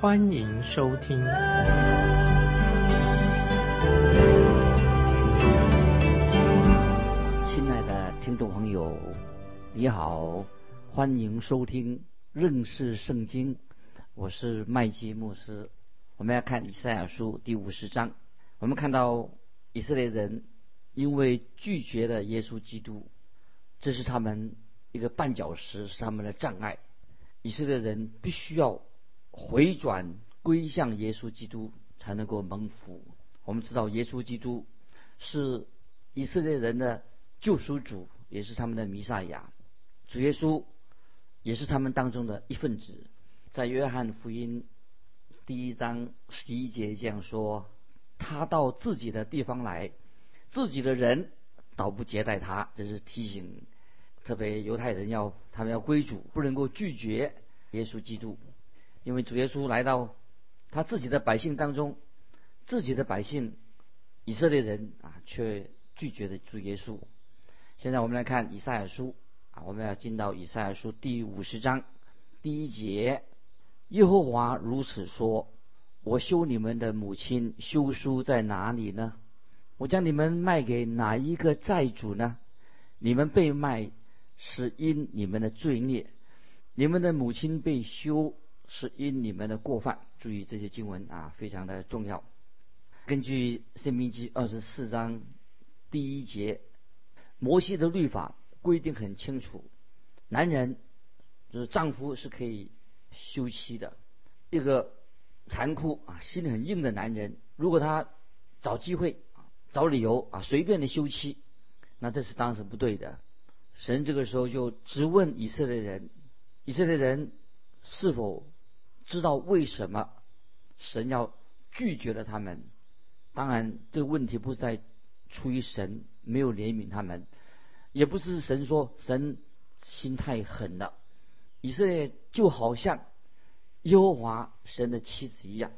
欢迎收听。亲爱的听众朋友，你好，欢迎收听认识圣经。我是麦基牧师。我们要看以赛亚书第五十章。我们看到以色列人因为拒绝了耶稣基督，这是他们一个绊脚石，是他们的障碍。以色列人必须要回转归向耶稣基督，才能够蒙福。我们知道耶稣基督是以色列人的救赎主，也是他们的弥赛亚。主耶稣也是他们当中的一份子。在约翰福音第一章十一节这样说：“他到自己的地方来，自己的人倒不接待他。”这是提醒，特别犹太人要他们要归主，不能够拒绝耶稣基督，因为主耶稣来到他自己的百姓当中，自己的百姓以色列人啊，却拒绝了主耶稣。现在我们来看以赛亚书啊，我们要进到以赛亚书第五十章第一节。耶和华如此说：“我修你们的母亲修书在哪里呢？我将你们卖给哪一个债主呢？你们被卖是因你们的罪孽，你们的母亲被休是因你们的过犯。注意这些经文啊，非常的重要。根据《生命记》二十四章第一节，摩西的律法规定很清楚，男人就是丈夫是可以。”休妻的一个残酷啊，心很硬的男人，如果他找机会，找理由啊，随便的休妻，那这是当时不对的。神这个时候就直问以色列人：以色列人是否知道为什么神要拒绝了他们？当然，这个问题不是在出于神没有怜悯他们，也不是神说神心太狠了。以色列就好像。耶和华神的妻子一样，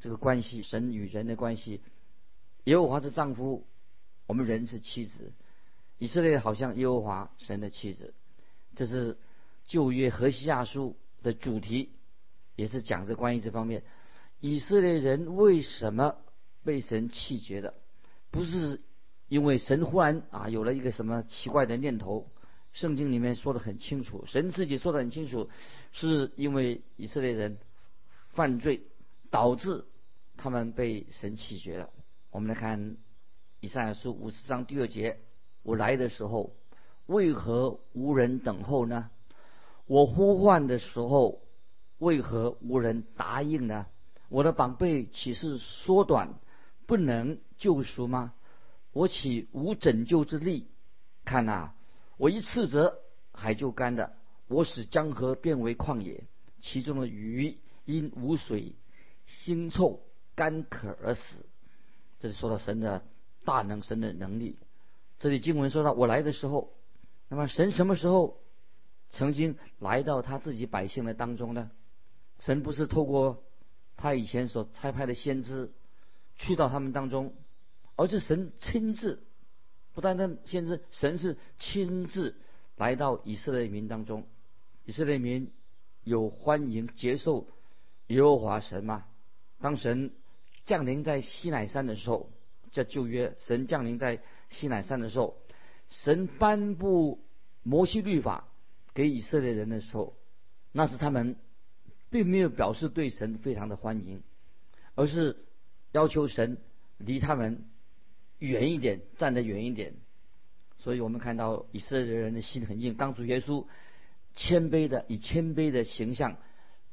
这个关系，神与人的关系，耶和华是丈夫，我们人是妻子。以色列好像耶和华神的妻子，这是旧约何西亚书的主题，也是讲这关于这方面。以色列人为什么被神弃绝的？不是因为神忽然啊有了一个什么奇怪的念头。圣经里面说的很清楚，神自己说的很清楚，是因为以色列人犯罪导致他们被神弃绝了。我们来看以赛亚书五十章第二节：我来的时候，为何无人等候呢？我呼唤的时候，为何无人答应呢？我的膀臂岂是缩短，不能救赎吗？我岂无拯救之力？看呐！我一斥责，海就干了；我使江河变为旷野，其中的鱼因无水腥臭干渴而死。这是说到神的大能，神的能力。这里经文说到我来的时候，那么神什么时候曾经来到他自己百姓的当中呢？神不是透过他以前所差派的先知去到他们当中，而是神亲自。不单单先知，神是亲自来到以色列民当中，以色列民有欢迎接受耶和华神吗？当神降临在西乃山的时候，叫旧约，神降临在西乃山的时候，神颁布摩西律法给以色列人的时候，那是他们并没有表示对神非常的欢迎，而是要求神离他们。远一点，站得远一点。所以我们看到以色列人的心很硬。当主耶稣谦卑的以谦卑的形象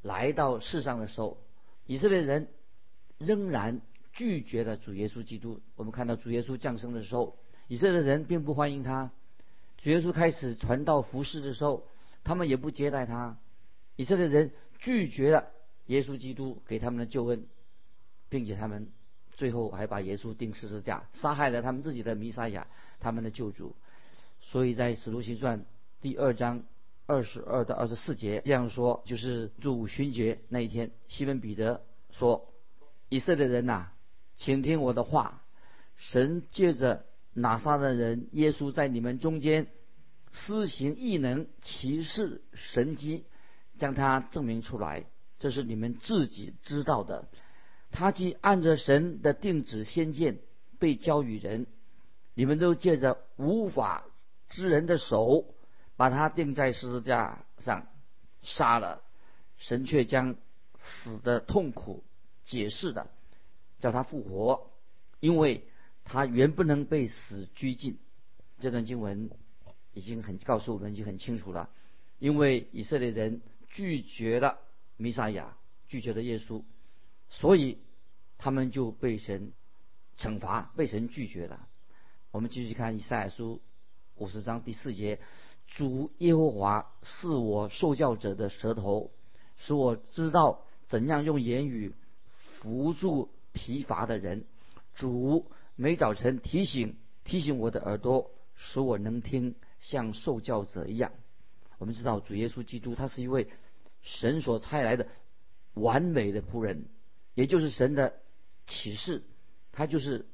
来到世上的时候，以色列人仍然拒绝了主耶稣基督。我们看到主耶稣降生的时候，以色列人并不欢迎他；主耶稣开始传道服侍的时候，他们也不接待他。以色列人拒绝了耶稣基督给他们的救恩。并且他们最后还把耶稣钉十字架，杀害了他们自己的弥撒亚，他们的救主。所以在使徒行传第二章二十二到二十四节这样说，就是主五旬节那一天，西门彼得说：“以色列人呐，请听我的话，神借着拿撒勒人耶稣在你们中间施行异能、奇事、神迹，将他证明出来，这是你们自己知道的。他既按着神的定旨先见被交与人，你们都借着无法。”之人的手把他钉在十字架上杀了，神却将死的痛苦解释的叫他复活，因为他原不能被死拘禁。这段经文已经很告诉我们已经很清楚了，因为以色列人拒绝了弥撒亚，拒绝了耶稣，所以他们就被神惩罚，被神拒绝了。我们继续看以赛亚书。五十章第四节，主耶和华是我受教者的舌头，使我知道怎样用言语扶助疲乏的人。主每早晨提醒提醒我的耳朵，使我能听，像受教者一样。我们知道主耶稣基督他是一位神所差来的完美的仆人，也就是神的启示，他就是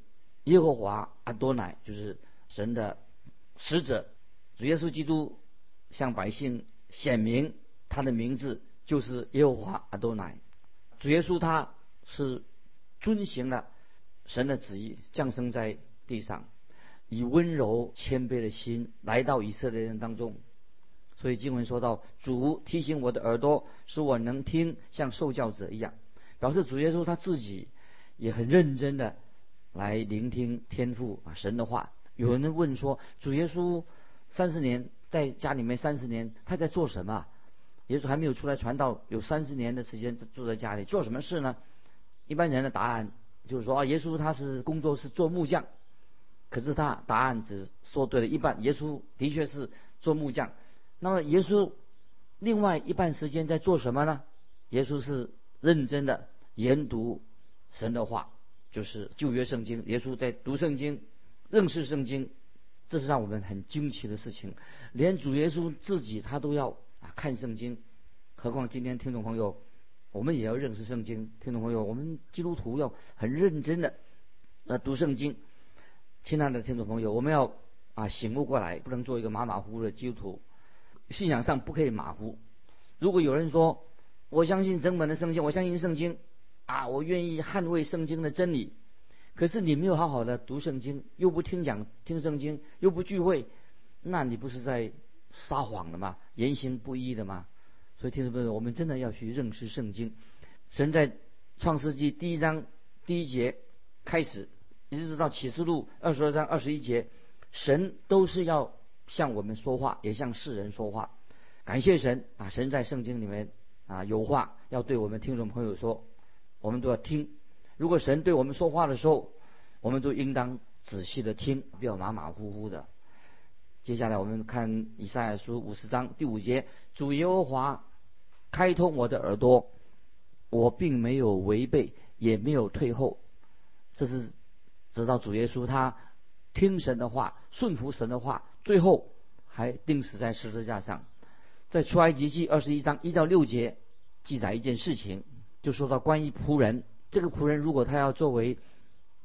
耶和华阿多乃，就是神的。使者主耶稣基督向百姓显明他的名字就是耶和华阿多乃。主耶稣他是遵行了神的旨意，降生在地上，以温柔谦卑的心来到以色列人当中。所以经文说到：“主提醒我的耳朵，使我能听，像受教者一样。”表示主耶稣他自己也很认真的来聆听天父啊神的话。有人问说：“主耶稣三十年在家里面三十年，他在做什么？耶稣还没有出来传道，有三十年的时间住在家里做什么事呢？”一般人的答案就是说：“啊，耶稣他是工作是做木匠。”可是他答案只说对了一半。耶稣的确是做木匠。那么耶稣另外一半时间在做什么呢？耶稣是认真的研读神的话，就是旧约圣经。耶稣在读圣经。认识圣经，这是让我们很惊奇的事情。连主耶稣自己他都要啊看圣经，何况今天听众朋友，我们也要认识圣经。听众朋友，我们基督徒要很认真的呃读圣经。亲爱的听众朋友，我们要啊醒悟过来，不能做一个马马虎虎的基督徒。信仰上不可以马虎。如果有人说我相信整本的圣经，我相信圣经啊，我愿意捍卫圣经的真理。可是你没有好好的读圣经，又不听讲听圣经，又不聚会，那你不是在撒谎了吗？言行不一的吗？所以听众朋友，我们真的要去认识圣经。神在创世纪第一章第一节开始，一直到启示录二十二章二十一节，神都是要向我们说话，也向世人说话。感谢神啊！神在圣经里面啊有话要对我们听众朋友说，我们都要听。如果神对我们说话的时候，我们就应当仔细的听，不要马马虎虎的。接下来我们看以赛亚书五十章第五节：主耶和华开通我的耳朵，我并没有违背，也没有退后。这是直到主耶稣他听神的话，顺服神的话，最后还钉死在十字架上。在出埃及记二十一章一到六节记载一件事情，就说到关于仆人。这个仆人如果他要作为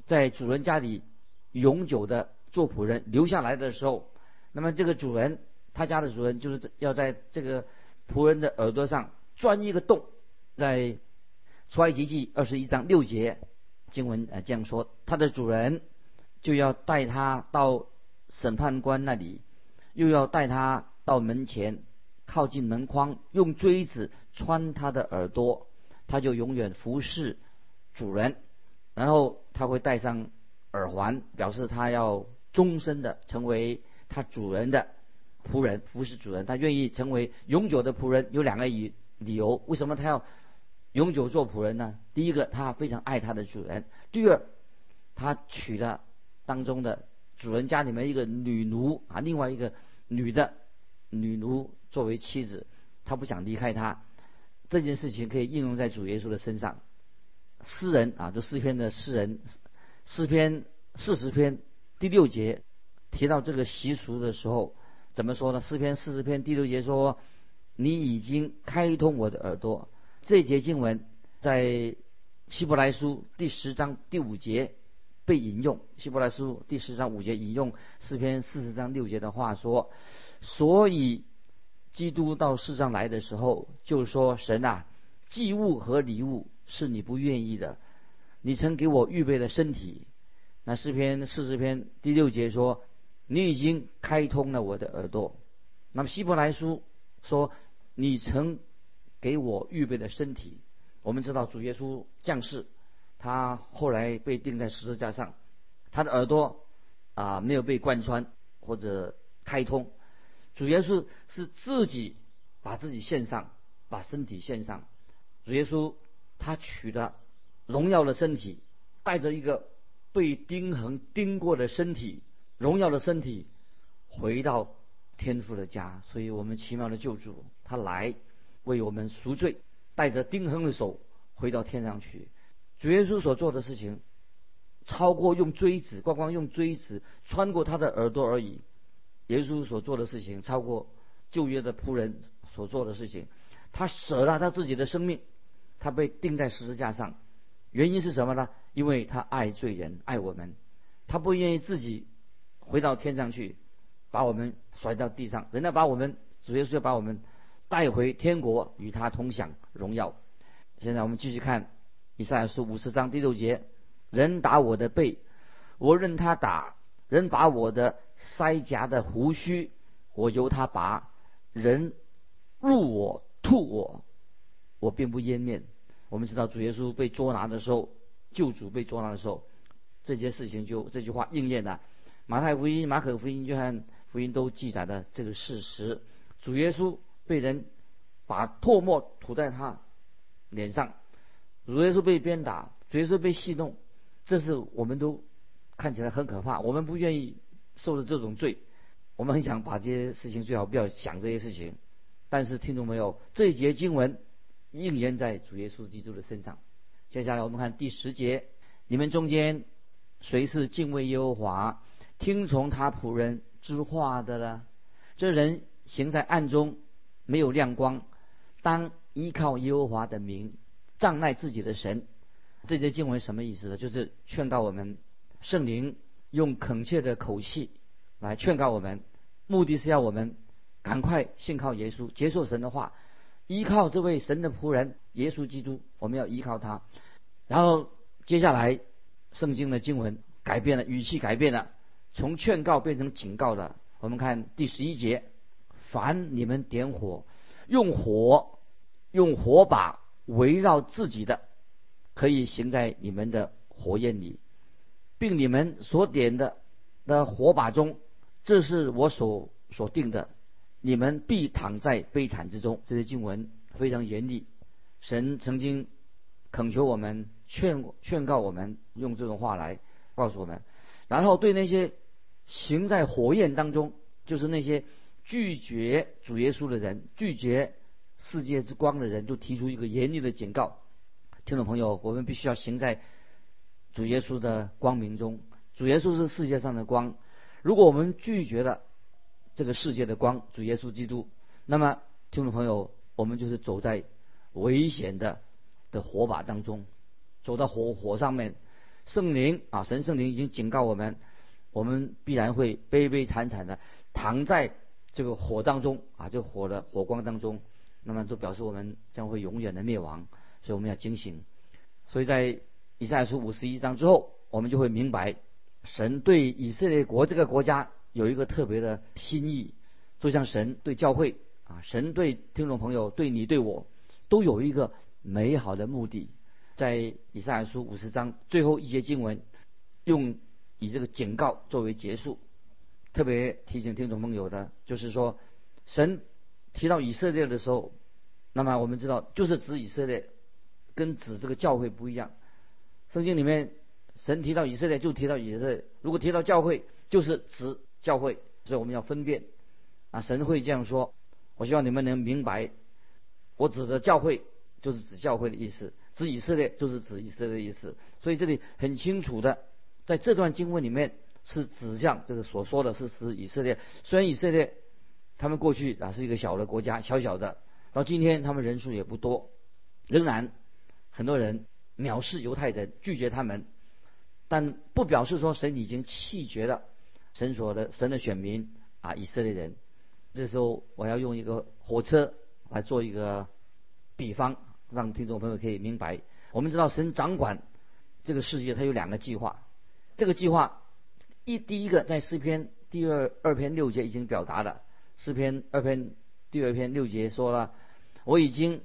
在主人家里永久的做仆人留下来的时候，那么这个主人他家的主人就是要在这个仆人的耳朵上钻一个洞，在出埃及记二十一章六节经文呃这样说，他的主人就要带他到审判官那里，又要带他到门前靠近门框，用锥子穿他的耳朵，他就永远服侍。主人，然后他会戴上耳环，表示他要终身的成为他主人的仆人，服侍主人。他愿意成为永久的仆人，有两个理理由。为什么他要永久做仆人呢？第一个，他非常爱他的主人；第二，他娶了当中的主人家里面一个女奴啊，另外一个女的女奴作为妻子，他不想离开她。这件事情可以应用在主耶稣的身上。诗人啊，就诗篇的诗人，诗篇四十篇第六节提到这个习俗的时候，怎么说呢？诗篇四十篇第六节说：“你已经开通我的耳朵。”这节经文在希伯来书第十章第五节被引用。希伯来书第十章五节引用诗篇四十章六节的话说：“所以基督到世上来的时候，就说：神啊，祭物和礼物是你不愿意的，你曾给我预备的身体。”那诗篇四十篇第六节说：“你已经开通了我的耳朵。”那么希伯来书说：“你曾。”给我预备的身体，我们知道主耶稣降世，他后来被钉在十字架上，他的耳朵啊没有被贯穿或者开通，主耶稣是自己把自己献上，把身体献上。主耶稣他取的荣耀的身体，带着一个被钉痕钉过的身体，荣耀的身体回到天父的家。所以我们奇妙的救主他来。为我们赎罪，带着钉痕的手回到天上去。主耶稣所做的事情，超过用锥子，光光用锥子穿过他的耳朵而已。耶稣所做的事情，超过旧约的仆人所做的事情。他舍了他自己的生命，他被钉在十字架上。原因是什么呢？因为他爱罪人，爱我们。他不愿意自己回到天上去，把我们甩到地上。人家把我们，主耶稣要把我们。带回天国，与他同享荣耀。现在我们继续看以赛亚书五十章第六节：人打我的背，我任他打；人把我的腮颊的胡须，我由他拔；人入我吐我，我并不湮灭。我们知道主耶稣被捉拿的时候，救主被捉拿的时候，这件事情就这句话应验了。马太福音、马可福音、约翰福音都记载了这个事实。主耶稣。被人把唾沫吐在他脸上，主耶稣被鞭打，主耶稣被戏弄，这是我们都看起来很可怕。我们不愿意受的这种罪，我们很想把这些事情最好不要想这些事情。但是听懂没有？这一节经文应验在主耶稣基督的身上。接下来我们看第十节：你们中间谁是敬畏耶和华、听从他仆人之话的呢？这人行在暗中。没有亮光，当依靠耶和华的名，障碍自己的神。这节经文什么意思呢？就是劝告我们，圣灵用恳切的口气来劝告我们，目的是要我们赶快信靠耶稣，接受神的话，依靠这位神的仆人耶稣基督。我们要依靠他。然后接下来，圣经的经文改变了，语气改变了，从劝告变成警告了。我们看第十一节。凡你们点火，用火，用火把围绕自己的，可以行在你们的火焰里，并你们所点的的火把中，这是我所所定的，你们必躺在悲惨之中。这些经文非常严厉，神曾经恳求我们，劝劝告我们，用这种话来告诉我们，然后对那些行在火焰当中，就是那些。拒绝主耶稣的人，拒绝世界之光的人，就提出一个严厉的警告。听众朋友，我们必须要行在主耶稣的光明中。主耶稣是世界上的光。如果我们拒绝了这个世界的光，主耶稣基督，那么听众朋友，我们就是走在危险的的火把当中，走到火火上面。圣灵啊，神圣灵已经警告我们，我们必然会悲悲惨惨的躺在。这个火当中啊，就火的火光当中，那么就表示我们将会永远的灭亡，所以我们要警醒。所以在以赛亚书五十一章之后，我们就会明白，神对以色列国这个国家有一个特别的心意，就像神对教会啊，神对听众朋友、对你、对我，都有一个美好的目的。在以赛亚书五十章最后一节经文，用以这个警告作为结束。特别提醒听众朋友的，就是说，神提到以色列的时候，那么我们知道，就是指以色列，跟指这个教会不一样。圣经里面，神提到以色列就提到以色列，如果提到教会，就是指教会，所以我们要分辨。啊，神会这样说，我希望你们能明白，我指的教会就是指教会的意思。指以色列就是指以色列的意思。所以这里很清楚的，在这段经文里面是指向这个所说的是指以色列。虽然以色列他们过去啊是一个小的国家，小小的，到今天他们人数也不多，仍然很多人藐视犹太人，拒绝他们，但不表示说神已经弃绝了神所的神的选民啊以色列人。这时候我要用一个火车来做一个比方，让听众朋友可以明白。我们知道神掌管这个世界，他有两个计划。这个计划一第一个在诗篇第二二篇六节已经表达了。诗篇二篇第二篇六节说了：“我已经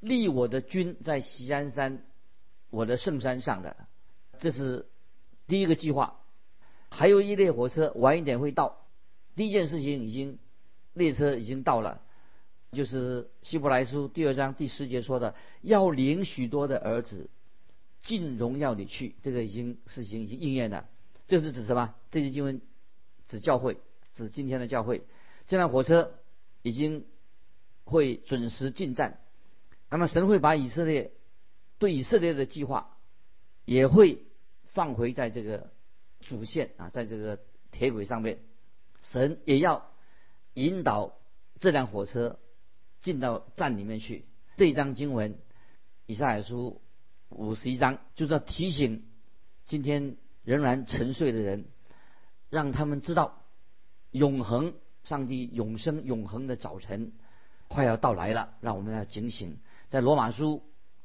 立我的军在锡安山，我的圣山上的。”这是第一个计划。还有一列火车晚一点会到。第一件事情已经列车已经到了，就是希伯来书第二章第十节说的：“要领许多的儿子进荣耀里去。”这个已经事情已经应验了。这是指什么？这些经文指教会，指今天的教会。这辆火车已经会准时进站，那么神会把以色列对以色列的计划也会放回在这个主线啊，在这个铁轨上面，神也要引导这辆火车进到站里面去。这一章经文，以赛亚书五十一章，就是要提醒今天仍然沉睡的人，让他们知道永恒。上帝永生永恒的早晨快要到来了，让我们要警醒。在罗马书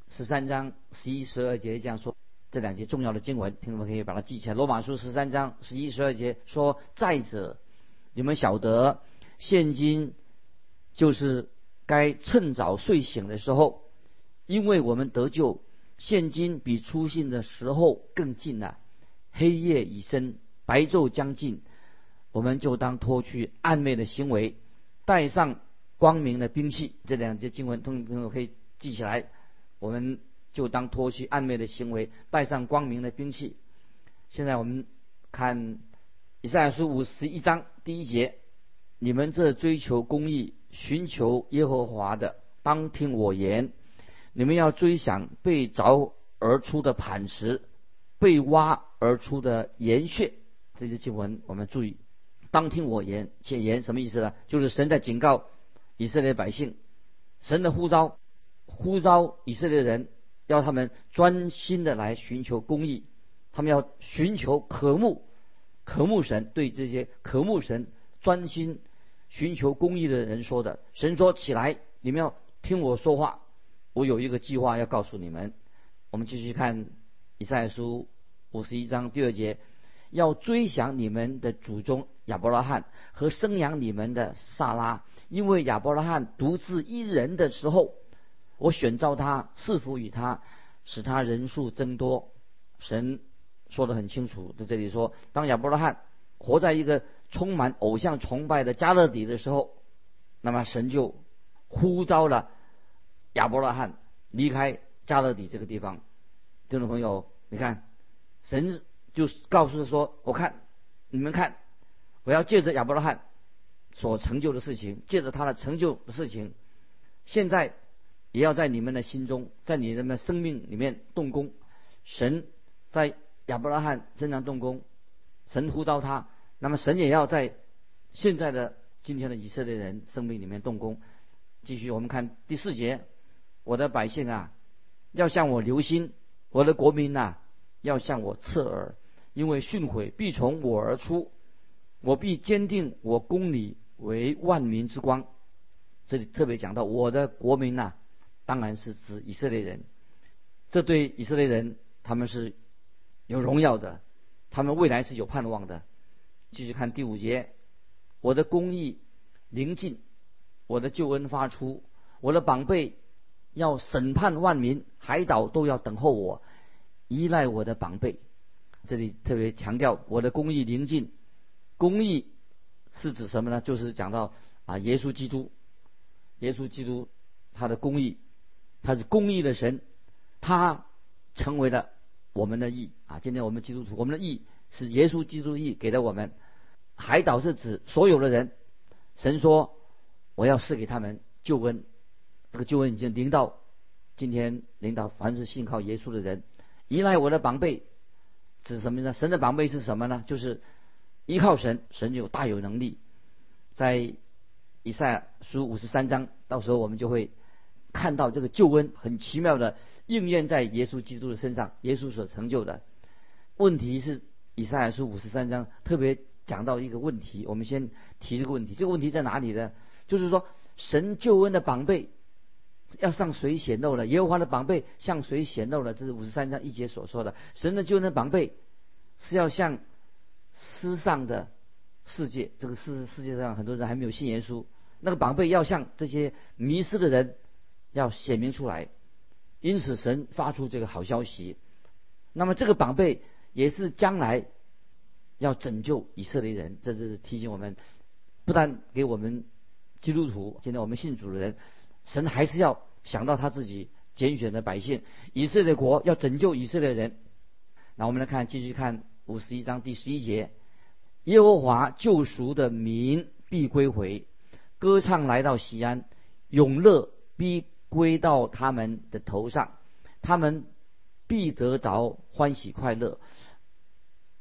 十三章十一十二节这样说，这两节重要的经文，听众们可以把它记起来。罗马书十三章十一十二节说：“再者，你们晓得，现今就是该趁早睡醒的时候，因为我们得救，现今比出信的时候更近了。黑夜已深，白昼将近。”我们就当脱去暧昧的行为，带上光明的兵器。这两节经文，同朋友可以记起来。我们就当脱去暧昧的行为，带上光明的兵器。现在我们看以赛亚书五十一章第一节：你们这追求公义、寻求耶和华的，当听我言。你们要追想被凿而出的磐石，被挖而出的岩穴。这些经文我们注意。当听我言，且言什么意思呢？就是神在警告以色列百姓，神的呼召，呼召以色列人，要他们专心的来寻求公义，他们要寻求渴慕，渴慕神。对这些渴慕神、专心寻求公义的人说的，神说：“起来，你们要听我说话，我有一个计划要告诉你们。”我们继续看以赛书五十一章第二节。要追想你们的祖宗亚伯拉罕和生养你们的萨拉，因为亚伯拉罕独自一人的时候，我选召他，赐福于他，使他人数增多。神说得很清楚，在这里说，当亚伯拉罕活在一个充满偶像崇拜的加勒底的时候，那么神就呼召了亚伯拉罕离开加勒底这个地方。听众朋友，你看，神。就告诉说，我看你们看，我要借着亚伯拉罕所成就的事情，借着他的成就的事情，现在也要在你们的心中，在你们的生命里面动工。神在亚伯拉罕身上动工，神呼召他，那么神也要在现在的今天的以色列人生命里面动工。继续，我们看第四节，我的百姓啊，要向我留心，我的国民呐。要向我侧耳，因为训诲必从我而出，我必坚定我公理为万民之光。这里特别讲到我的国民呐，当然是指以色列人。这对以色列人他们是有荣耀的，他们未来是有盼望的。继续看第五节，我的公义临近，我的救恩发出，我的宝贝要审判万民，海岛都要等候我。依赖我的宝贝，这里特别强调我的公义临近。公义是指什么呢？就是讲到啊，耶稣基督，耶稣基督他的公义，他是公义的神，他成为了我们的义啊。今天我们基督徒，我们的义是耶稣基督义给了我们。海岛是指所有的人，神说我要赐给他们救恩，这个救恩已经临到今天领导凡是信靠耶稣的人，依赖我的宝贝，指什么呢？神的宝贝是什么呢？就是依靠神，神就大有能力。在以赛亚书五十三章，到时候我们就会看到这个救恩很奇妙的应验在耶稣基督的身上，耶稣所成就的。问题是以赛亚书五十三章特别讲到一个问题，我们先提这个问题。这个问题在哪里呢？就是说神救恩的宝贝。要向谁显露了？耶和华的宝贝向谁显露了？这是五十三章一节所说的。神的救恩的宝贝是要向世上的世界，这个世世界上很多人还没有信耶稣，那个宝贝要向这些迷失的人要显明出来。因此，神发出这个好消息。那么，这个宝贝也是将来要拯救以色列人。这是提醒我们，不但给我们基督徒，现在我们信主的人。神还是要想到他自己拣选的百姓，以色列国要拯救以色列人。那我们来看，继续看五十一章第十一节：耶和华救赎的民必归回，歌唱来到西安，永乐必归到他们的头上，他们必得着欢喜快乐，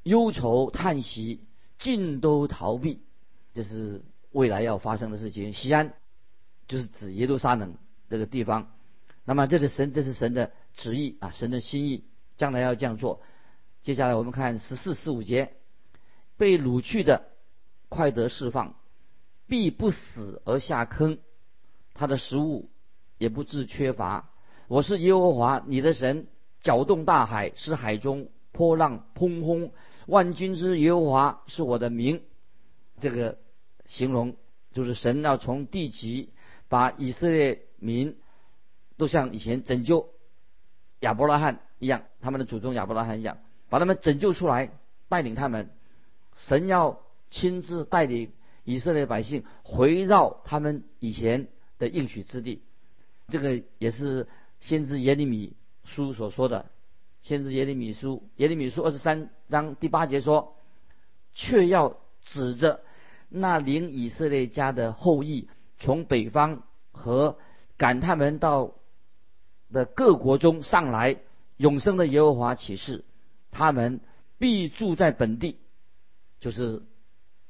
忧愁叹息尽都逃避。这是未来要发生的事情。西安。就是指耶路撒冷这个地方，那么这是神，这是神的旨意啊，神的心意，将来要这样做。接下来我们看十四、十五节，被掳去的快得释放，必不死而下坑，他的食物也不致缺乏。我是耶和华你的神，搅动大海，使海中波浪砰轰。万军之耶和华是我的名。这个形容就是神要从地极。把以色列民都像以前拯救亚伯拉罕一样，他们的祖宗亚伯拉罕一样，把他们拯救出来，带领他们。神要亲自带领以色列百姓回到他们以前的应许之地。这个也是先知耶利米书所说的。先知耶利米书耶利米书二十三章第八节说：“却要指着那领以色列家的后裔。”从北方和赶他们到的各国中上来，永生的耶和华启示，他们必住在本地，就是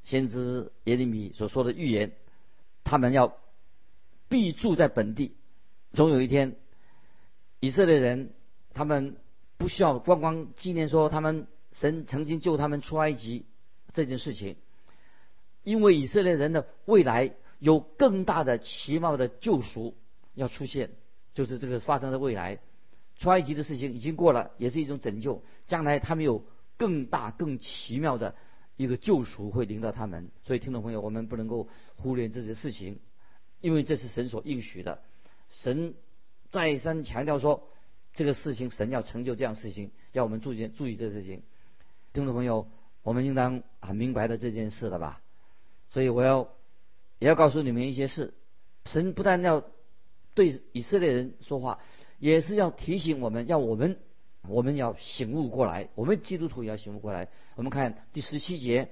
先知耶利米所说的预言，他们要必住在本地，总有一天，以色列人他们不需要光光纪念说他们神曾经救他们出埃及这件事情，因为以色列人的未来。有更大的奇妙的救赎要出现，就是这个发生在未来，出埃及的事情已经过了，也是一种拯救。将来他们有更大、更奇妙的一个救赎会临到他们。所以，听众朋友，我们不能够忽略这些事情，因为这是神所应许的。神再三强调说，这个事情神要成就这样事情，要我们注意注意这事情。听众朋友，我们应当很明白的这件事了吧？所以我要。也要告诉你们一些事，神不但要对以色列人说话，也是要提醒我们，要我们，我们要醒悟过来，我们基督徒也要醒悟过来。我们看第十七节，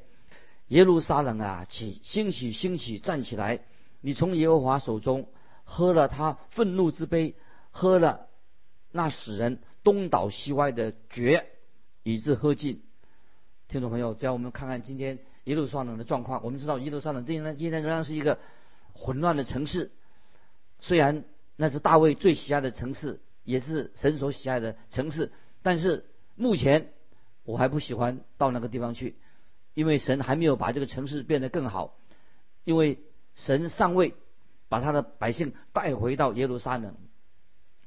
耶路撒冷啊，起兴起兴起，站起来！你从耶和华手中喝了他愤怒之杯，喝了那使人东倒西歪的绝，以致喝尽。听众朋友，只要我们看看今天。耶路撒冷的状况，我们知道耶路撒冷今天今天仍然是一个混乱的城市。虽然那是大卫最喜爱的城市，也是神所喜爱的城市，但是目前我还不喜欢到那个地方去，因为神还没有把这个城市变得更好。因为神尚未把他的百姓带回到耶路撒冷，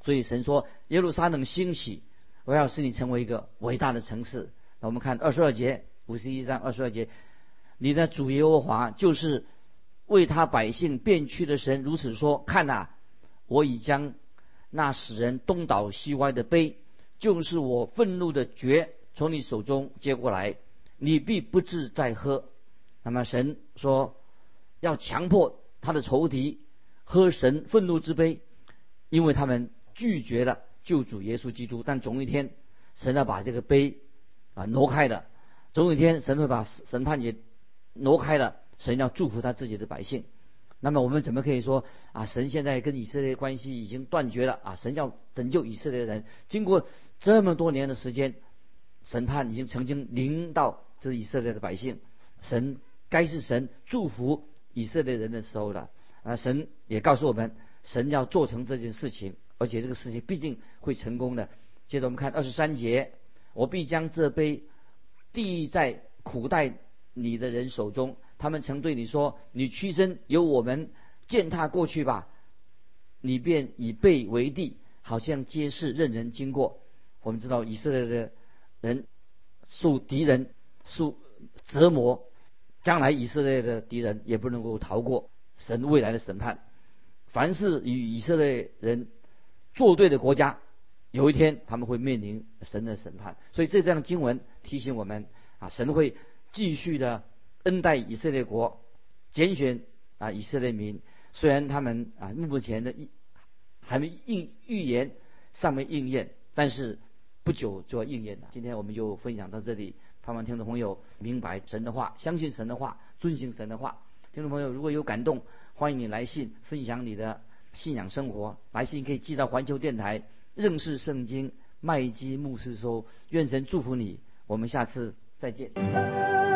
所以神说耶路撒冷兴起，我要使你成为一个伟大的城市。那我们看二十二节，五十一章二十二节。你的主耶和华就是为他百姓变屈的神，如此说：看呐，我已将那使人东倒西歪的杯，就是我愤怒的爵，从你手中接过来，你必不至再喝。那么神说，要强迫他的仇敌喝神愤怒之杯，因为他们拒绝了救主耶稣基督。但总有一天，神要把这个杯啊挪开的，总有一天神会把审判也。挪开了，神要祝福他自己的百姓。那么我们怎么可以说啊？神现在跟以色列关系已经断绝了啊？神要拯救以色列人，经过这么多年的时间，审判已经曾经临到这以色列的百姓，神该是神祝福以色列人的时候了。啊，神也告诉我们，神要做成这件事情，而且这个事情必定会成功的。接着我们看二十三节，我必将这杯递在苦待你的人手中。他们曾对你说：“你屈身由我们践踏过去吧。”你便以背为地，好像皆是任人经过。我们知道以色列的人受敌人受折磨，将来以色列的敌人也不能够逃过神未来的审判。凡是与以色列人作对的国家，有一天他们会面临神的审判。所以这这样经文提醒我们啊，神会继续的。恩待以色列国，拣选啊以色列民。虽然他们啊目前的还没应预言尚未应验，但是不久就要应验了。今天我们就分享到这里，盼望听众朋友明白神的话，相信神的话，遵行神的话。听众朋友如果有感动，欢迎你来信分享你的信仰生活。来信可以寄到环球电台认识圣经麦基牧师说，愿神祝福你。我们下次再见。